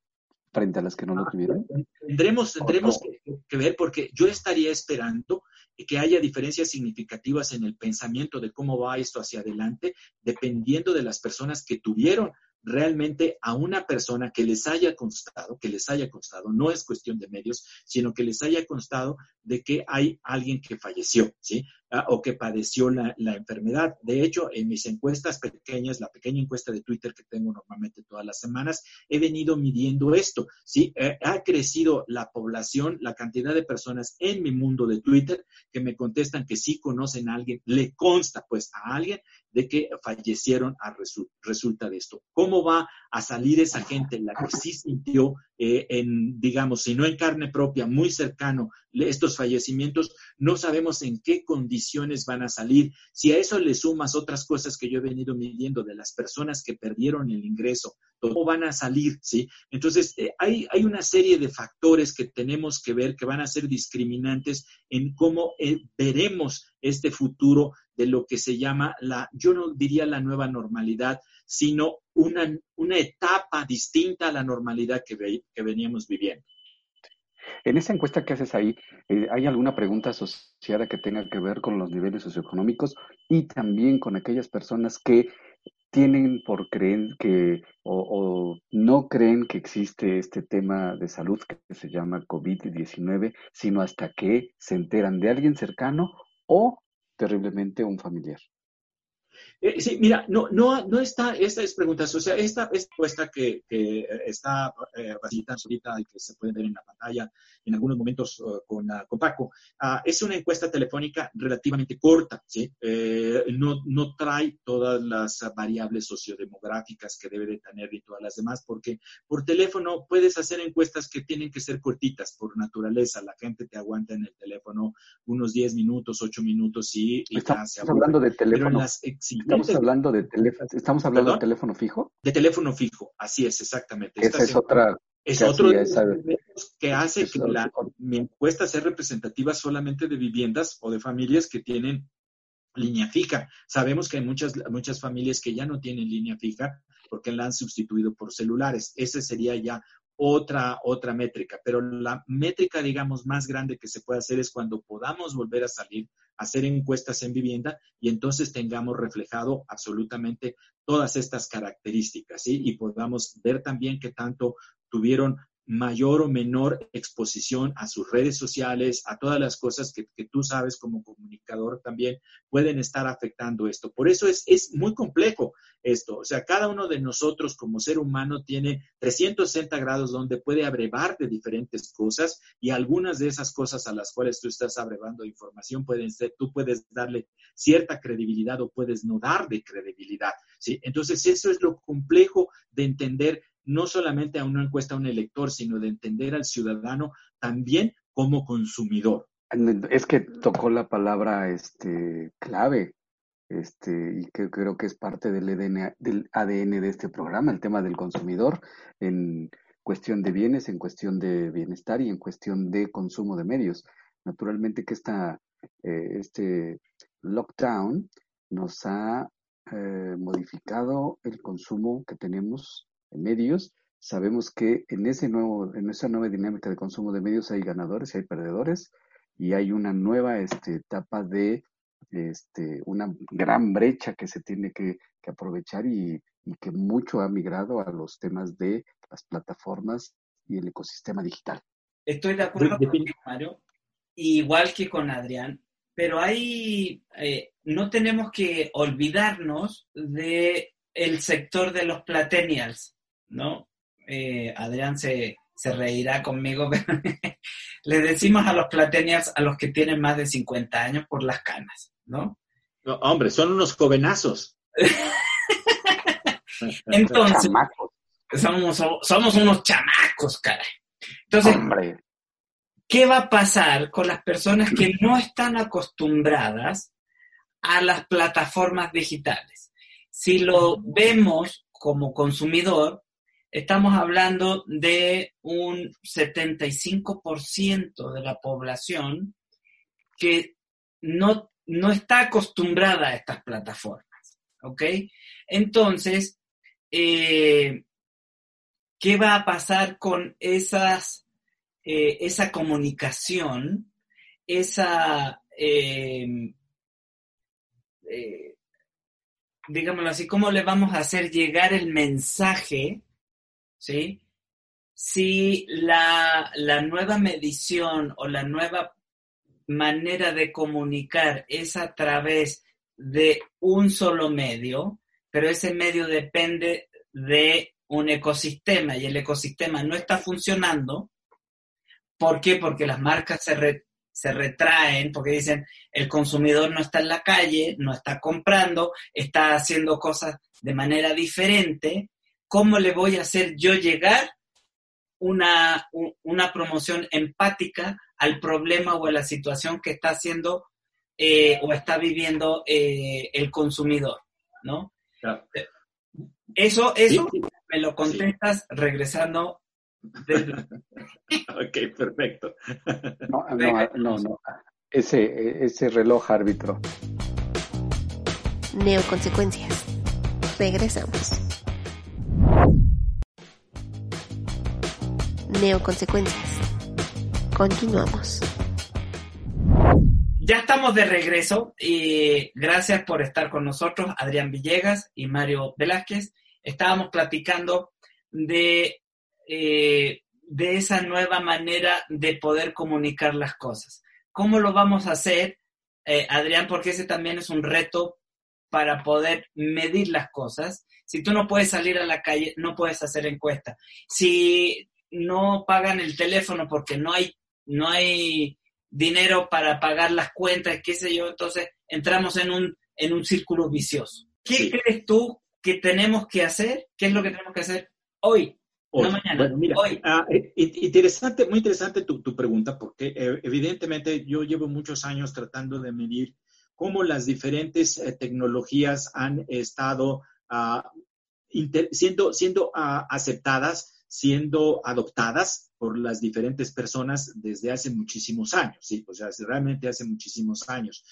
frente a las que no lo ah, tuvieron? Tendremos, tendremos que, ver porque yo estaría esperando que haya diferencias significativas en el pensamiento de cómo va esto hacia adelante, dependiendo de las personas que tuvieron realmente a una persona que les haya constado, que les haya constado, no es cuestión de medios, sino que les haya constado de que hay alguien que falleció, ¿sí? O que padeció la, enfermedad. De hecho, en mis encuestas pequeñas, la pequeña encuesta de Twitter que tengo normalmente todas las semanas, he venido midiendo esto. ¿sí? Eh, ha crecido la población, la cantidad de personas en mi mundo de Twitter que me contestan que sí conocen a alguien, le consta pues a alguien de que fallecieron a resulta de esto. ¿Cómo va a salir esa gente, la que sí sintió eh, en, digamos, si no en carne propia, muy cercano estos fallecimientos, no sabemos en qué condiciones van a salir. Si a eso le sumas otras cosas que yo he venido midiendo de las personas que perdieron el ingreso, cómo van a salir, ¿sí? Entonces, eh, hay, hay, una serie de factores que tenemos que ver que van a ser discriminantes en cómo eh, veremos este futuro de lo que se llama la, yo no diría la nueva normalidad, sino una, una etapa distinta a la normalidad que, que veníamos viviendo. En esa encuesta que haces ahí, eh, ¿hay alguna pregunta asociada que tenga que ver con los niveles socioeconómicos y también con aquellas personas que tienen por creer que o, no creen que existe este tema de salud que se llama COVID-19, sino hasta que se enteran de alguien cercano o terriblemente un familiar? Eh, sí, mira, no, no, no está, esta es preguntas, o sea, esta, esta que, que está eh, ahorita y que se puede ver en la pantalla en algunos momentos uh, con, uh, con, Paco, uh, es una encuesta telefónica relativamente corta, ¿sí? Eh, no, no trae todas las variables sociodemográficas que debe de tener y todas las demás, porque por teléfono puedes hacer encuestas que tienen que ser cortitas por naturaleza, la gente te aguanta en el teléfono unos 10 minutos, 8 minutos y, y Estamos hablando de teléfono. Estamos hablando de teléfono, estamos hablando de teléfono fijo. De teléfono fijo, así es, exactamente. Esa es otra. Es otro de los elementos que hace que la, mi encuesta sea representativa solamente de viviendas o de familias que tienen línea fija. Sabemos que hay muchas, muchas familias que ya no tienen línea fija porque la han sustituido por celulares. Esa sería ya otra, otra métrica, pero la métrica, digamos, más grande que se puede hacer es cuando podamos volver a salir, a hacer encuestas en vivienda y entonces tengamos reflejado absolutamente todas estas características. Y podamos ver también qué tanto tuvieron mayor o menor exposición a sus redes sociales, a todas las cosas que, tú sabes como comunicador también pueden estar afectando esto. Por eso es, es, muy complejo esto. O sea, cada uno de nosotros como ser humano tiene 360 grados donde puede abrevar de diferentes cosas y algunas de esas cosas a las cuales tú estás abrevando información pueden ser, tú puedes darle cierta credibilidad o puedes no dar de credibilidad. ¿sí? Entonces, eso es lo complejo de entender no solamente a una encuesta a un elector, sino de entender al ciudadano también como consumidor. Es que tocó la palabra este, clave, este, y que creo que es parte del ADN, del ADN de este programa, el tema del consumidor en cuestión de bienes, en cuestión de bienestar y en cuestión de consumo de medios. Naturalmente que esta, eh, este lockdown nos ha eh, modificado el consumo que tenemos medios, sabemos que en, ese nuevo, en esa nueva dinámica de consumo de medios hay ganadores y hay perdedores y hay una nueva este, etapa de este, una gran brecha que se tiene que, aprovechar y, que mucho ha migrado a los temas de las plataformas y el ecosistema digital. Estoy de acuerdo con Mario, igual que con Adrián, pero hay, eh, no tenemos que olvidarnos de el sector de los platenials. ¿No? Eh, Adrián se, reirá conmigo, pero le decimos a los platenials a los que tienen más de 50 años por las canas, ¿no? hombre, son unos jovenazos. Entonces, somos, somos, unos chamacos, caray. Entonces, ¿qué va a pasar con las personas que no están acostumbradas a las plataformas digitales? Si lo vemos como consumidor, estamos hablando de un 75% de la población que no, no está acostumbrada a estas plataformas, ¿ok? Entonces, eh, ¿qué va a pasar con esas, eh, esa comunicación, esa, eh, digámoslo así, cómo le vamos a hacer llegar el mensaje ¿sí? Si la, nueva medición o la nueva manera de comunicar es a través de un solo medio, pero ese medio depende de un ecosistema y el ecosistema no está funcionando. ¿Por qué? Porque las marcas se, se retraen, porque dicen el consumidor no está en la calle, no está comprando, está haciendo cosas de manera diferente. ¿Cómo le voy a hacer yo llegar una, una promoción empática al problema o a la situación que está haciendo eh, o está viviendo eh, el consumidor, ¿no? Eso, eso me lo contestas regresando. ok, perfecto. no, no, no, Ese, ese reloj árbitro. Neoconsecuencias. Regresamos. Neoconsecuencias. Continuamos. Ya estamos de regreso y gracias por estar con nosotros, Adrián Villegas y Mario Velázquez. Estábamos platicando de, eh, de esa nueva manera de poder comunicar las cosas. ¿Cómo lo vamos a hacer, eh, Adrián? Porque ese también es un reto para poder medir las cosas. Si tú no puedes salir a la calle, no puedes hacer encuesta. Si no pagan el teléfono porque no hay, no hay dinero para pagar las cuentas, qué sé yo, entonces entramos en un, en un círculo vicioso. ¿Qué crees tú que tenemos que hacer? ¿Qué es lo que tenemos que hacer hoy? No mañana, hoy. Ah, eh, interesante, muy interesante tu, tu pregunta, porque eh, evidentemente yo llevo muchos años tratando de medir cómo las diferentes eh, tecnologías han estado ah, siendo, siendo ah, aceptadas siendo adoptadas por las diferentes personas desde hace muchísimos años, sí, o sea, realmente hace muchísimos años.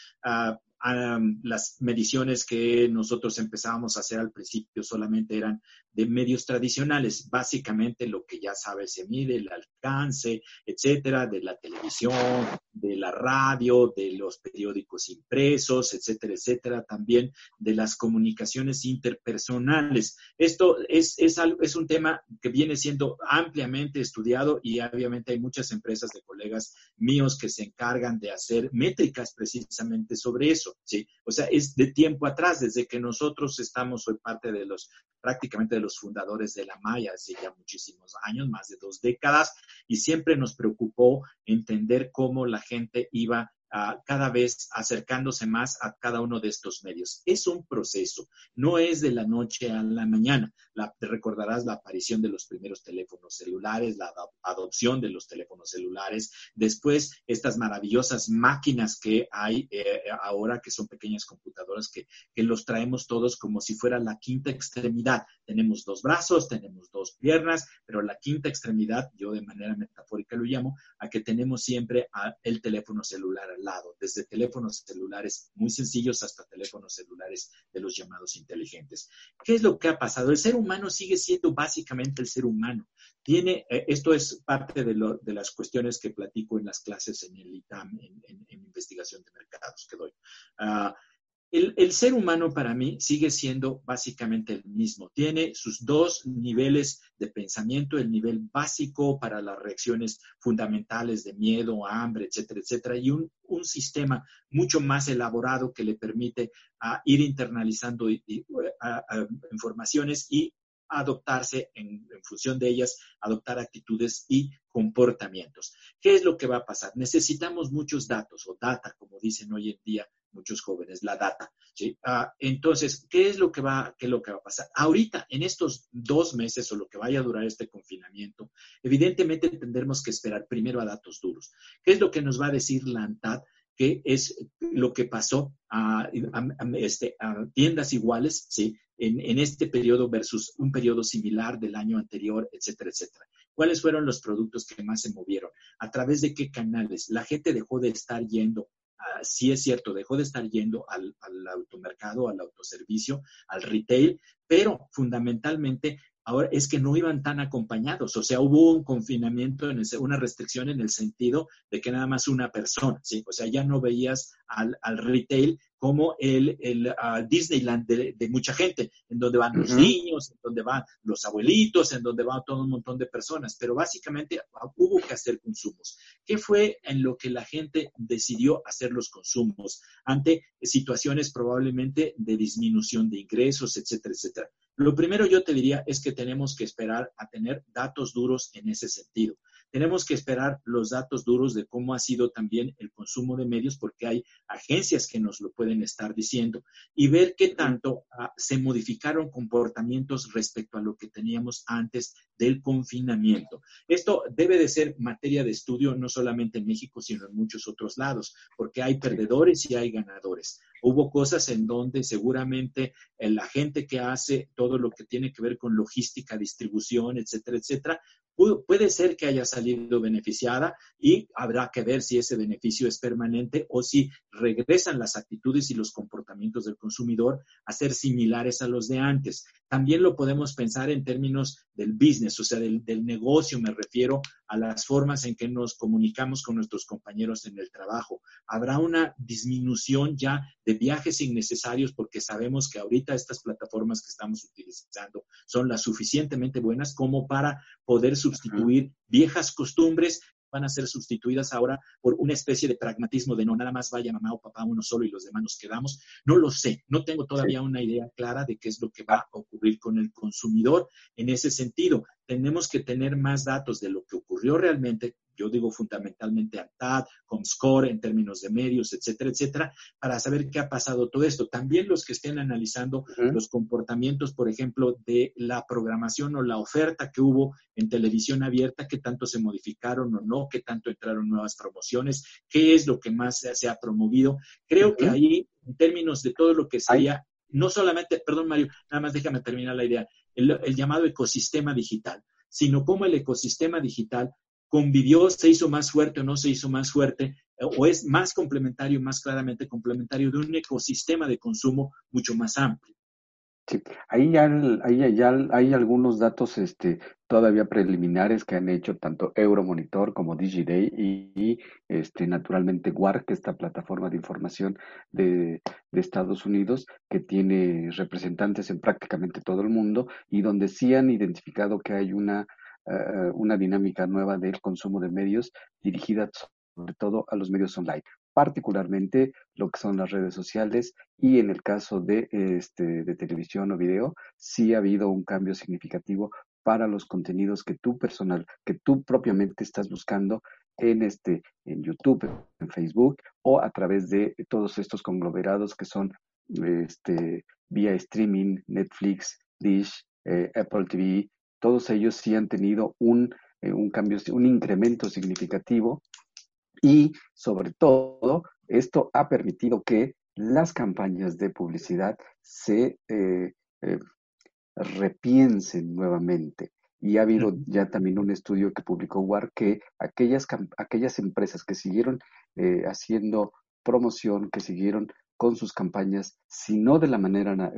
Ah, las mediciones que nosotros empezábamos a hacer al principio solamente eran de medios tradicionales, básicamente lo que ya sabes se mide, el alcance, etcétera, de la televisión, de la radio, de los periódicos impresos, etcétera, etcétera, también de las comunicaciones interpersonales. Esto es, es, es un tema que viene siendo ampliamente estudiado y obviamente hay muchas empresas de colegas míos que se encargan de hacer métricas precisamente sobre eso. ¿Sí? O sea, es de tiempo atrás, desde que nosotros estamos, soy parte de los, prácticamente de los fundadores de la Maya, hace ya muchísimos años, más de dos décadas, y siempre nos preocupó entender cómo la gente iba cada vez acercándose más a cada uno de estos medios. Es un proceso, no es de la noche a la mañana. Te recordarás la aparición de los primeros teléfonos celulares, la adopción de los teléfonos celulares, después estas maravillosas máquinas que hay eh, ahora, que son pequeñas computadoras que, que los traemos todos como si fuera la quinta extremidad. Tenemos dos brazos, tenemos dos piernas, pero la quinta extremidad, yo de manera metafórica lo llamo, a que tenemos siempre el teléfono celular lado, desde teléfonos celulares muy sencillos hasta teléfonos celulares de los llamados inteligentes. ¿Qué es lo que ha pasado? El ser humano sigue siendo básicamente el ser humano. Tiene, eh, esto es parte de, las cuestiones que platico en las clases en el ITAM, en, investigación de mercados que doy. Ah, el, ser humano para mí sigue siendo básicamente el mismo. Tiene sus dos niveles de pensamiento, el nivel básico para las reacciones fundamentales de miedo, hambre, etcétera, etcétera, y un, sistema mucho más elaborado que le permite ir internalizando informaciones y adoptarse en, función de ellas, adoptar actitudes y comportamientos. ¿Qué es lo que va a pasar? Necesitamos muchos datos o data, como dicen hoy en día muchos jóvenes, la data. Ah, entonces, ¿qué es, lo que va, ¿qué es lo que va a pasar? Ahorita, en estos dos meses o lo que vaya a durar este confinamiento, evidentemente tendremos que esperar primero a datos duros. ¿Qué es lo que nos va a decir la ANTAD? ¿Qué es lo que pasó a, este, tiendas iguales ¿sí? En, este periodo versus un periodo similar del año anterior, etcétera, etcétera. ¿Cuáles fueron los productos que más se movieron? ¿A través de qué canales? La gente dejó de estar yendo sí es cierto, dejó de estar yendo al, automercado, al autoservicio, al retail, pero fundamentalmente ahora es que no iban tan acompañados, o sea, hubo un confinamiento, en una restricción en el sentido de que nada más una persona, ¿sí? O sea, ya no veías al, al retail como el, el Disneyland de, mucha gente, en donde van los niños, en donde van los abuelitos, en donde van todo un montón de personas, pero básicamente ah, hubo que hacer consumos. ¿Qué fue en lo que la gente decidió hacer los consumos ante situaciones probablemente de disminución de ingresos, etcétera, etcétera? Lo primero yo te diría es que tenemos que esperar a tener datos duros en ese sentido. Tenemos que esperar los datos duros de cómo ha sido también el consumo de medios, porque hay agencias que nos lo pueden estar diciendo, y ver qué tanto ah, se modificaron comportamientos respecto a lo que teníamos antes del confinamiento. Esto debe de ser materia de estudio no solamente en México, sino en muchos otros lados, porque hay perdedores y hay ganadores. Hubo cosas en donde seguramente la gente que hace todo lo que tiene que ver con logística, distribución, etcétera, etcétera, puede ser que haya salido beneficiada y habrá que ver si ese beneficio es permanente o si regresan las actitudes y los comportamientos del consumidor a ser similares a los de antes. También lo podemos pensar en términos del business, o sea, del, negocio, me refiero a las formas en que nos comunicamos con nuestros compañeros en el trabajo. Habrá una disminución ya de viajes innecesarios porque sabemos que ahorita estas plataformas que estamos utilizando son las suficientemente buenas como para poder sustituir viejas costumbres van a ser sustituidas ahora por una especie de pragmatismo de no nada más vaya mamá o papá uno solo y los demás nos quedamos. No lo sé, no tengo todavía una idea clara de qué es lo que va a ocurrir con el consumidor en ese sentido. Tenemos que tener más datos de lo que ocurrió realmente yo digo fundamentalmente ANTAD, Comscore en términos de medios, etcétera, etcétera, para saber qué ha pasado todo esto. También los que estén analizando los comportamientos, por ejemplo, de la programación o la oferta que hubo en televisión abierta, qué tanto se modificaron o no, qué tanto entraron nuevas promociones, qué es lo que más se, ha promovido. Creo que ahí, en términos de todo lo que sería, no solamente, perdón Mario, nada más déjame terminar la idea, el llamado ecosistema digital sino cómo el ecosistema digital convivió, se hizo más fuerte o no se hizo más fuerte, o es más complementario, más claramente complementario de un ecosistema de consumo mucho más amplio. Sí, ahí ya, ahí ya hay algunos datos este, todavía preliminares que han hecho tanto Euromonitor como DigiDay y, este, naturalmente WARC, esta plataforma de información de, de, Estados Unidos que tiene representantes en prácticamente todo el mundo y donde sí han identificado que hay una eh, una dinámica nueva del consumo de medios dirigida sobre todo a los medios online, particularmente lo que son las redes sociales. Y en el caso de, este, de televisión o video, sí ha habido un cambio significativo para los contenidos que tú personal, que tú propiamente estás buscando en este, en YouTube, en Facebook o a través de todos estos conglomerados que son este, vía streaming, Netflix, Dish, eh, Apple TV, todos ellos sí han tenido un, eh, un cambio, un incremento significativo y sobre todo esto ha permitido que las campañas de publicidad se eh, eh, repiensen nuevamente. Y ha habido ya también un estudio que publicó WAR que aquellas, aquellas empresas que siguieron haciendo promoción, que siguieron con sus campañas, si no de la manera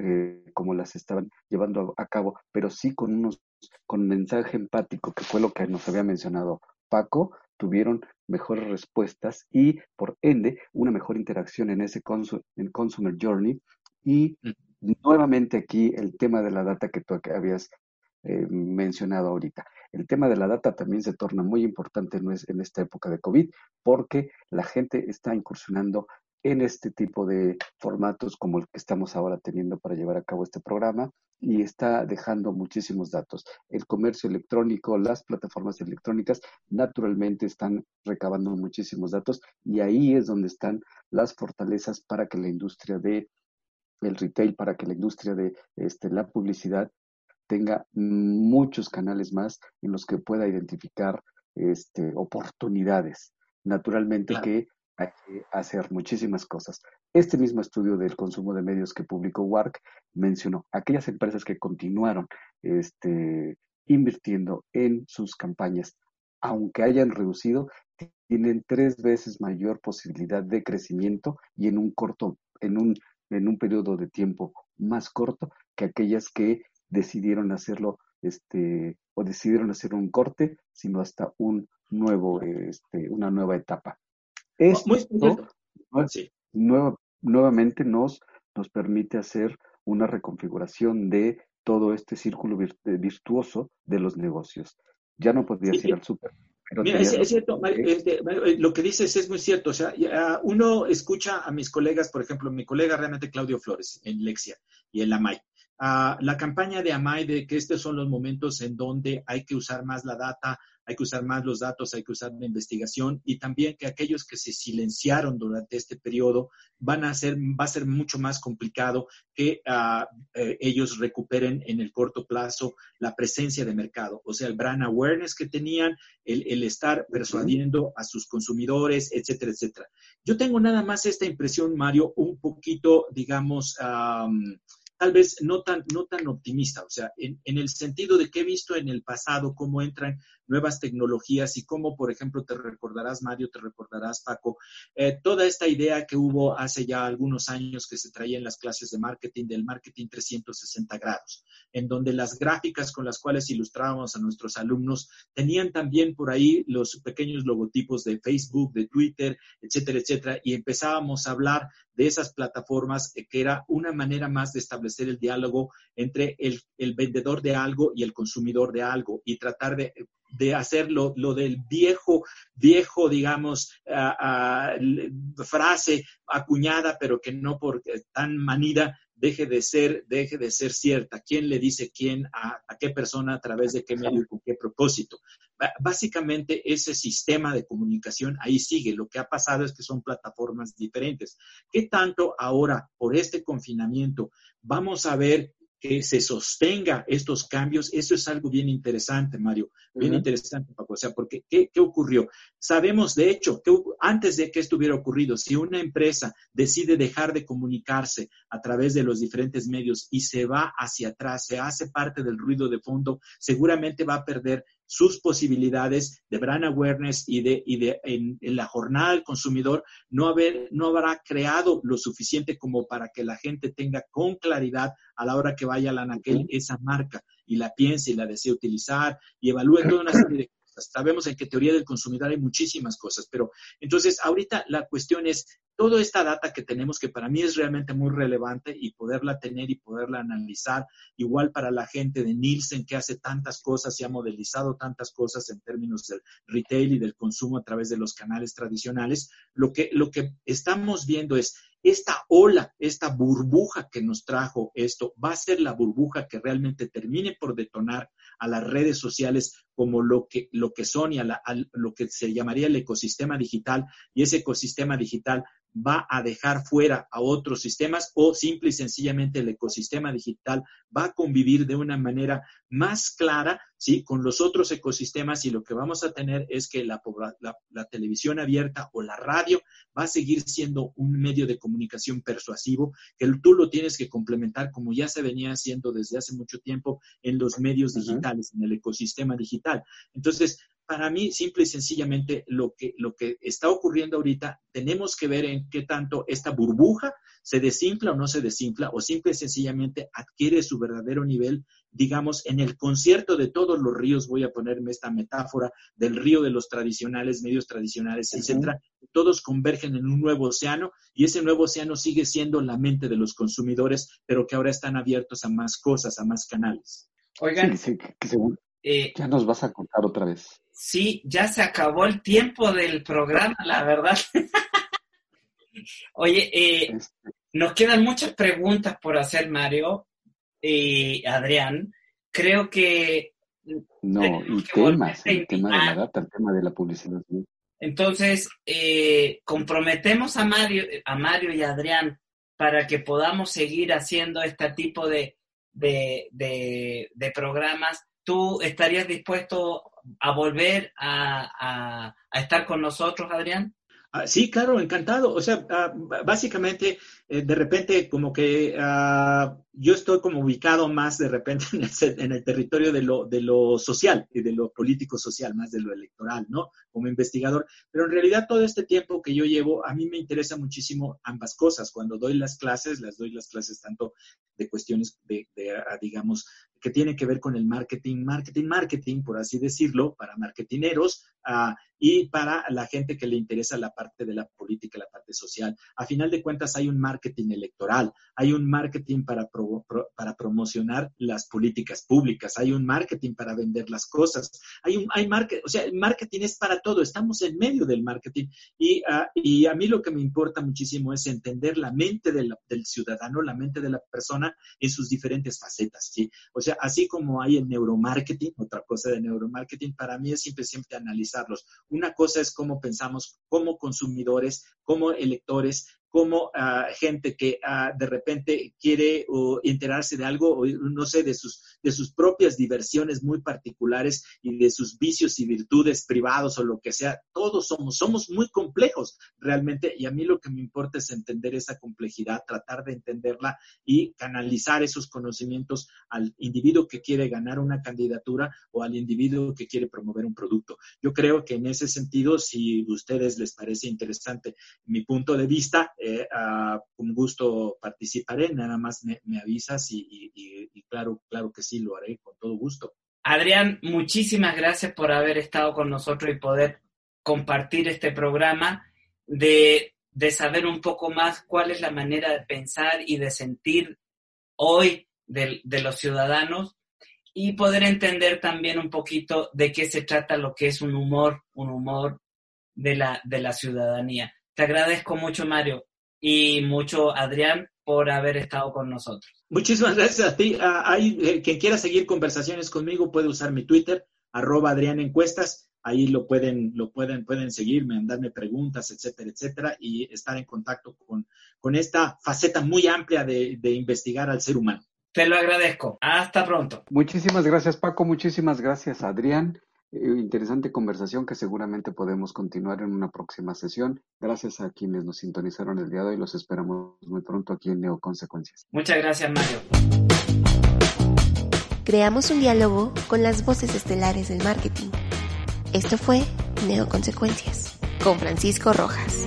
como las estaban llevando a cabo, pero sí con unos con mensaje empático, que fue lo que nos había mencionado Paco, tuvieron mejores respuestas y por ende una mejor interacción en ese en Consumer Journey. Y nuevamente aquí el tema de la data que tú habías eh, mencionado ahorita. El tema de la data también se torna muy importante en esta época de COVID porque la gente está incursionando en este tipo de formatos como el que estamos ahora teniendo para llevar a cabo este programa y está dejando muchísimos datos. El comercio electrónico, las plataformas electrónicas, naturalmente están recabando muchísimos datos y ahí es donde están las fortalezas para que la industria de el retail, para que la industria de este, la publicidad tenga muchos canales más en los que pueda identificar este, oportunidades. Naturalmente que hay que hacer muchísimas cosas. Este mismo estudio del consumo de medios que publicó WARC mencionó aquellas empresas que continuaron este, invirtiendo en sus campañas, aunque hayan reducido, tienen tres veces mayor posibilidad de crecimiento y en un corto, en un, en un periodo de tiempo más corto que aquellas que decidieron hacerlo este, o decidieron hacer un corte, sino hasta un nuevo, este, una nueva etapa. Esto nuevamente nos, nos permite hacer una reconfiguración de todo este círculo virtuoso de los negocios. Ya no podías ir al súper. Mira, es, cierto, este, eh, lo que dices es muy cierto. O sea, uno escucha a mis colegas, por ejemplo, mi colega realmente Claudio Flores en Lexia y en la MAI. la campaña de AMAI de que estos son los momentos en donde hay que usar más la data, hay que usar más los datos, hay que usar la investigación y también que aquellos que se silenciaron durante este periodo van a ser, va a ser mucho más complicado que ah, eh, ellos recuperen en el corto plazo la presencia de mercado, o sea, el brand awareness que tenían, el, estar persuadiendo a sus consumidores, etcétera, etcétera. Yo tengo nada más esta impresión, Mario, un poquito, digamos, tal vez no tan, no tan optimista, o sea, en, en, el sentido de que he visto en el pasado cómo entran nuevas tecnologías y cómo, por ejemplo, te recordarás, Mario, te recordarás, Paco, eh, toda esta idea que hubo hace ya algunos años que se traía en las clases de marketing, del marketing 360 grados, en donde las gráficas con las cuales ilustrábamos a nuestros alumnos tenían también por ahí los pequeños logotipos de Facebook, de Twitter, etcétera, etcétera, y empezábamos a hablar de esas plataformas eh, que era una manera más de establecer el diálogo entre el, el vendedor de algo y el consumidor de algo y tratar de de hacer lo, del viejo, viejo, digamos, frase acuñada, pero que no por tan manida deje de ser, deje de ser cierta. ¿Quién le dice quién a, qué persona, a través de qué medio y con qué propósito? Básicamente ese sistema de comunicación ahí sigue. Lo que ha pasado es que son plataformas diferentes. ¿Qué tanto ahora, por este confinamiento, vamos a ver que se sostenga estos cambios, eso es algo bien interesante, Mario, bien interesante, Paco. O sea, porque ¿qué, ¿qué, ocurrió? Sabemos, de hecho, que antes de que esto hubiera ocurrido, si una empresa decide dejar de comunicarse a través de los diferentes medios y se va hacia atrás, se hace parte del ruido de fondo, seguramente va a perder sus posibilidades de brand awareness y de, y de en, la jornada del consumidor no, haber, no habrá creado lo suficiente como para que la gente tenga con claridad a la hora que vaya a la anaquel esa marca y la piense y la desee utilizar y evalúe toda una serie de. Sabemos en que teoría del consumidor hay muchísimas cosas, pero entonces ahorita la cuestión es toda esta data que tenemos, que para mí es realmente muy relevante y poderla tener y poderla analizar, igual para la gente de Nielsen que hace tantas cosas y ha modelizado tantas cosas en términos del retail y del consumo a través de los canales tradicionales, lo que, lo que estamos viendo es esta ola, esta burbuja que nos trajo esto, va a ser la burbuja que realmente termine por detonar a las redes sociales como lo que, lo que son y a, lo que se llamaría el ecosistema digital. Y ese ecosistema digital va a dejar fuera a otros sistemas o simple y sencillamente el ecosistema digital va a convivir de una manera más clara ¿sí? con los otros ecosistemas y lo que vamos a tener es que la, la, televisión abierta o la radio va a seguir siendo un medio de comunicación persuasivo que tú lo tienes que complementar como ya se venía haciendo desde hace mucho tiempo en los medios digitales, en el ecosistema digital. Entonces, para mí, simple y sencillamente, lo que, lo que está ocurriendo ahorita, tenemos que ver en qué tanto esta burbuja se desinfla o no se desinfla, o simple y sencillamente adquiere su verdadero nivel, digamos, en el concierto de todos los ríos, voy a ponerme esta metáfora del río de los tradicionales, medios tradicionales, etcétera, todos convergen en un nuevo océano y ese nuevo océano sigue siendo la mente de los consumidores, pero que ahora están abiertos a más cosas, a más canales. Oigan, eh, ya nos vas a contar otra vez. Sí, ya se acabó el tiempo del programa, la verdad. Oye, eh, este. nos quedan muchas preguntas por hacer, Mario y Adrián. Creo que... No, y temas, el tema de la data, el tema de la publicidad. Entonces, eh, comprometemos a Mario, a Mario y a Adrián para que podamos seguir haciendo este tipo de, de, de programas. ¿Tú estarías dispuesto a volver a, estar con nosotros, Adrián? Ah, sí, claro, encantado. O sea, ah, básicamente, eh, de repente, como que ah, yo estoy como ubicado más de repente en el, en el, territorio de lo, de lo social y de lo político social, más de lo electoral, ¿no? Como investigador. Pero en realidad todo este tiempo que yo llevo, a mí me interesa muchísimo ambas cosas. Cuando doy las clases, las doy las clases tanto de cuestiones de, digamos, que tiene que ver con el marketing, marketing, marketing, por así decirlo, para marketineros uh, y para la gente que le interesa la parte de la política, la parte social. A final de cuentas, hay un marketing electoral, hay un marketing para, para promocionar las políticas públicas, hay un marketing para vender las cosas, hay un hay marketing, o sea, el marketing es para todo, estamos en medio del marketing y, uh, y a mí lo que me importa muchísimo es entender la mente del ciudadano, la mente de la persona en sus diferentes facetas, ¿sí? O sea, así como hay el neuromarketing, otra cosa de neuromarketing, para mí es simplemente analizarlos. Una cosa es cómo pensamos como consumidores, como electores, como uh, gente que uh, de repente quiere uh, enterarse de algo, o, no sé, de sus, de sus propias diversiones muy particulares y de sus vicios y virtudes privados o lo que sea. Todos somos, somos muy complejos realmente y a mí lo que me importa es entender esa complejidad, tratar de entenderla y canalizar esos conocimientos al individuo que quiere ganar una candidatura o al individuo que quiere promover un producto. Yo creo que en ese sentido, si a ustedes les parece interesante mi punto de vista, eh, con gusto participaré, nada más me, me avisas y, y, y, claro, claro que sí, lo haré con todo gusto. Adrián, muchísimas gracias por haber estado con nosotros y poder compartir este programa, de, de saber un poco más cuál es la manera de pensar y de sentir hoy de, de los ciudadanos y poder entender también un poquito de qué se trata lo que es un humor, un humor de la, de la ciudadanía. Te agradezco mucho, Mario y mucho Adrián por haber estado con nosotros. Muchísimas gracias a ti. Uh, hay, eh, quien quiera seguir conversaciones conmigo puede usar mi Twitter, arroba Adrián Encuestas. Ahí lo pueden, lo pueden, pueden seguirme, mandarme preguntas, etcétera, etcétera, y estar en contacto con, con esta faceta muy amplia de, de investigar al ser humano. Te lo agradezco. Hasta pronto. Muchísimas gracias, Paco. Muchísimas gracias, Adrián. Interesante conversación que seguramente podemos continuar en una próxima sesión. Gracias a quienes nos sintonizaron el día de hoy. Los esperamos muy pronto aquí en Neoconsecuencias. Muchas gracias, Mario. Creamos un diálogo con las voces estelares del marketing. Esto fue Neoconsecuencias con Francisco Rojas.